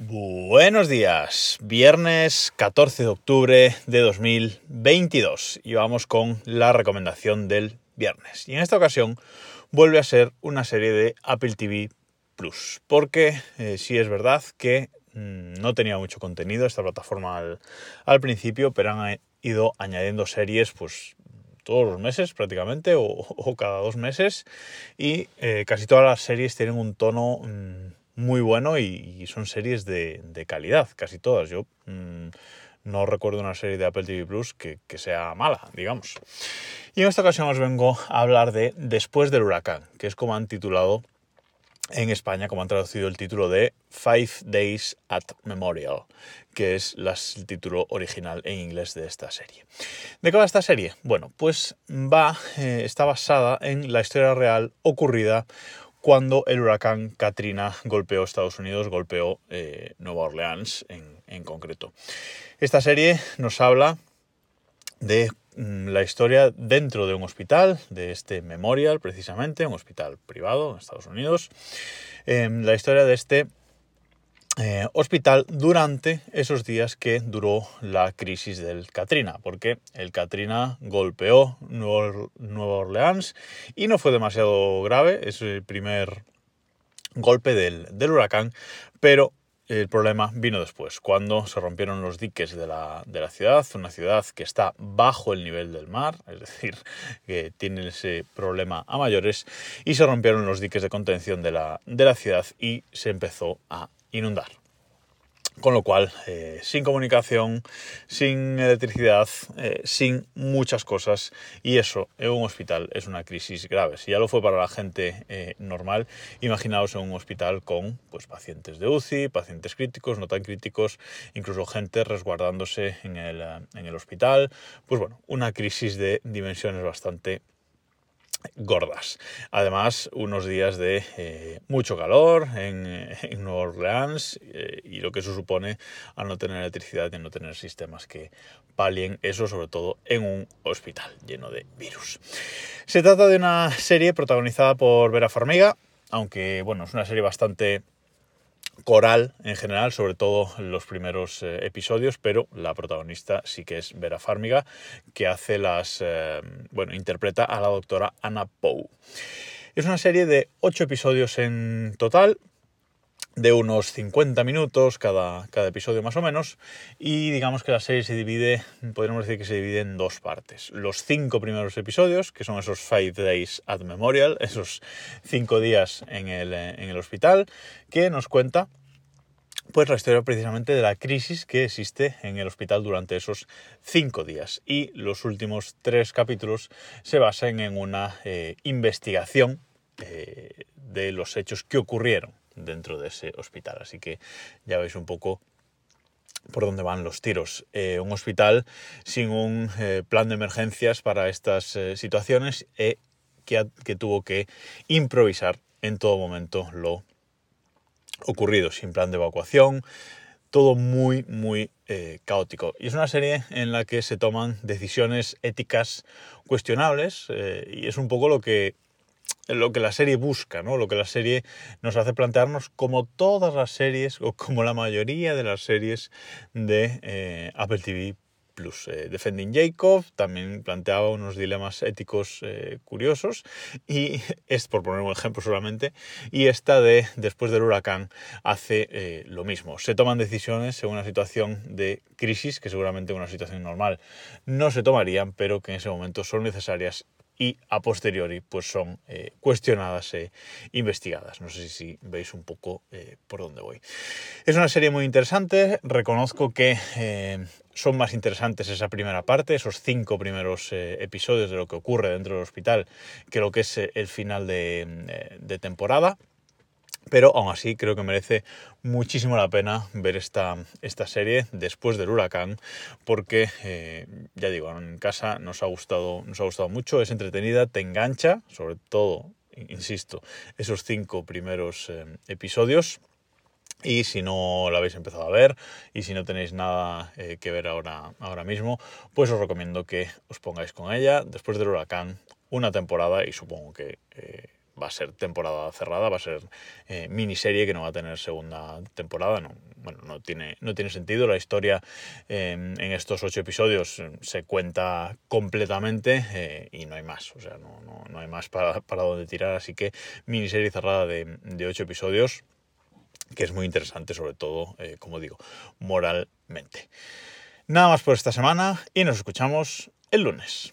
Buenos días, viernes 14 de octubre de 2022 y vamos con la recomendación del viernes. Y en esta ocasión vuelve a ser una serie de Apple TV Plus, porque eh, sí es verdad que mm, no tenía mucho contenido esta plataforma al, principio, pero han ido añadiendo series pues todos los meses prácticamente o, o cada dos meses y eh, casi todas las series tienen un tono... Mm, muy bueno y, son series de, calidad, casi todas. Yo mm, no recuerdo una serie de Apple TV Plus que, sea mala, digamos. Y en esta ocasión os vengo a hablar de Después del huracán, que es como han titulado en España, como han traducido el título de Five Days at Memorial, que es el título original en inglés de esta serie. ¿De qué va esta serie? Bueno, pues va, eh, está basada en la historia real ocurrida cuando el huracán Katrina golpeó Estados Unidos, golpeó eh, Nueva Orleans en, concreto. Esta serie nos habla de mm, la historia dentro de un hospital, de este Memorial precisamente, un hospital privado en Estados Unidos, em, la historia de este eh, hospital durante esos días que duró la crisis del Katrina, porque el Katrina golpeó Nueva Orleans y no fue demasiado grave, es el primer golpe del, huracán, pero el problema vino después, cuando se rompieron los diques de la, ciudad, una ciudad que está bajo el nivel del mar, es decir, que tiene ese problema a mayores, y se rompieron los diques de contención de la, de la ciudad y se empezó a inundar. Con lo cual, eh, sin comunicación, sin electricidad, eh, sin muchas cosas. Y eso en un hospital es una crisis grave. Si ya lo fue para la gente eh, normal, imaginaos en un hospital con pues, pacientes de UCI, pacientes críticos, no tan críticos, incluso gente resguardándose en el, en el hospital. Pues bueno, una crisis de dimensiones bastante gordas. Además, unos días de eh, mucho calor en, en Nueva Orleans eh, y lo que eso supone al no tener electricidad y no tener sistemas que palien eso, sobre todo en un hospital lleno de virus. Se trata de una serie protagonizada por Vera Farmiga, aunque bueno, es una serie bastante coral en general, sobre todo los primeros eh, episodios, pero la protagonista sí que es Vera Farmiga, que hace las, eh, bueno, interpreta a la doctora Anna Poe. Es una serie de ocho episodios en total, de unos 50 minutos cada, cada, episodio más o menos y digamos que la serie se divide, podríamos decir que se divide en dos partes. Los cinco primeros episodios, que son esos Five Days at Memorial, esos cinco días en el, en el hospital, que nos cuenta pues la historia precisamente de la crisis que existe en el hospital durante esos cinco días. Y los últimos tres capítulos se basan en una eh, investigación eh, de los hechos que ocurrieron dentro de ese hospital. Así que ya veis un poco por dónde van los tiros. Eh, un hospital sin un plan de emergencias para estas situaciones que, que, tuvo que improvisar en todo momento lo ocurrido, sin plan de evacuación, todo muy, muy caótico. Y es una serie en la que se toman decisiones éticas cuestionables y es un poco lo que lo que la serie busca, ¿no? Lo que la serie nos hace plantearnos como todas las series o como la mayoría de las series de eh, Apple TV Plus. Eh, Defending Jacob también planteaba unos dilemas éticos eh, curiosos y es por poner un ejemplo solamente y esta de Después del huracán hace lo mismo. Se toman decisiones en una situación de crisis que seguramente en una situación normal no se tomarían pero que en ese momento son necesarias y a posteriori pues son eh, cuestionadas e investigadas. No sé si veis un poco eh, por dónde voy. Es una serie muy interesante, reconozco que eh, son más interesantes esa primera parte, esos cinco primeros episodios de lo que ocurre dentro del hospital, que lo que es el final de temporada pero aún así creo que merece muchísimo la pena ver esta, esta serie después del huracán, porque eh, ya digo, en casa nos ha, gustado, nos ha gustado mucho, es entretenida, te engancha, sobre todo, insisto, esos cinco primeros eh, episodios. Y si no la habéis empezado a ver y si no tenéis nada eh, que ver ahora, ahora mismo, pues os recomiendo que os pongáis con ella después del huracán una temporada y supongo que va a ser temporada cerrada, va a ser eh, miniserie que no va a tener segunda temporada. No, bueno, no tiene, no tiene sentido. La historia em, en estos ocho episodios em, se cuenta completamente eh, y no hay más. O sea, no, no, no hay más para, para donde tirar. Así que miniserie cerrada de, de ocho episodios que es muy interesante, sobre todo, eh, como digo, moralmente. Nada más por esta semana y nos escuchamos el lunes.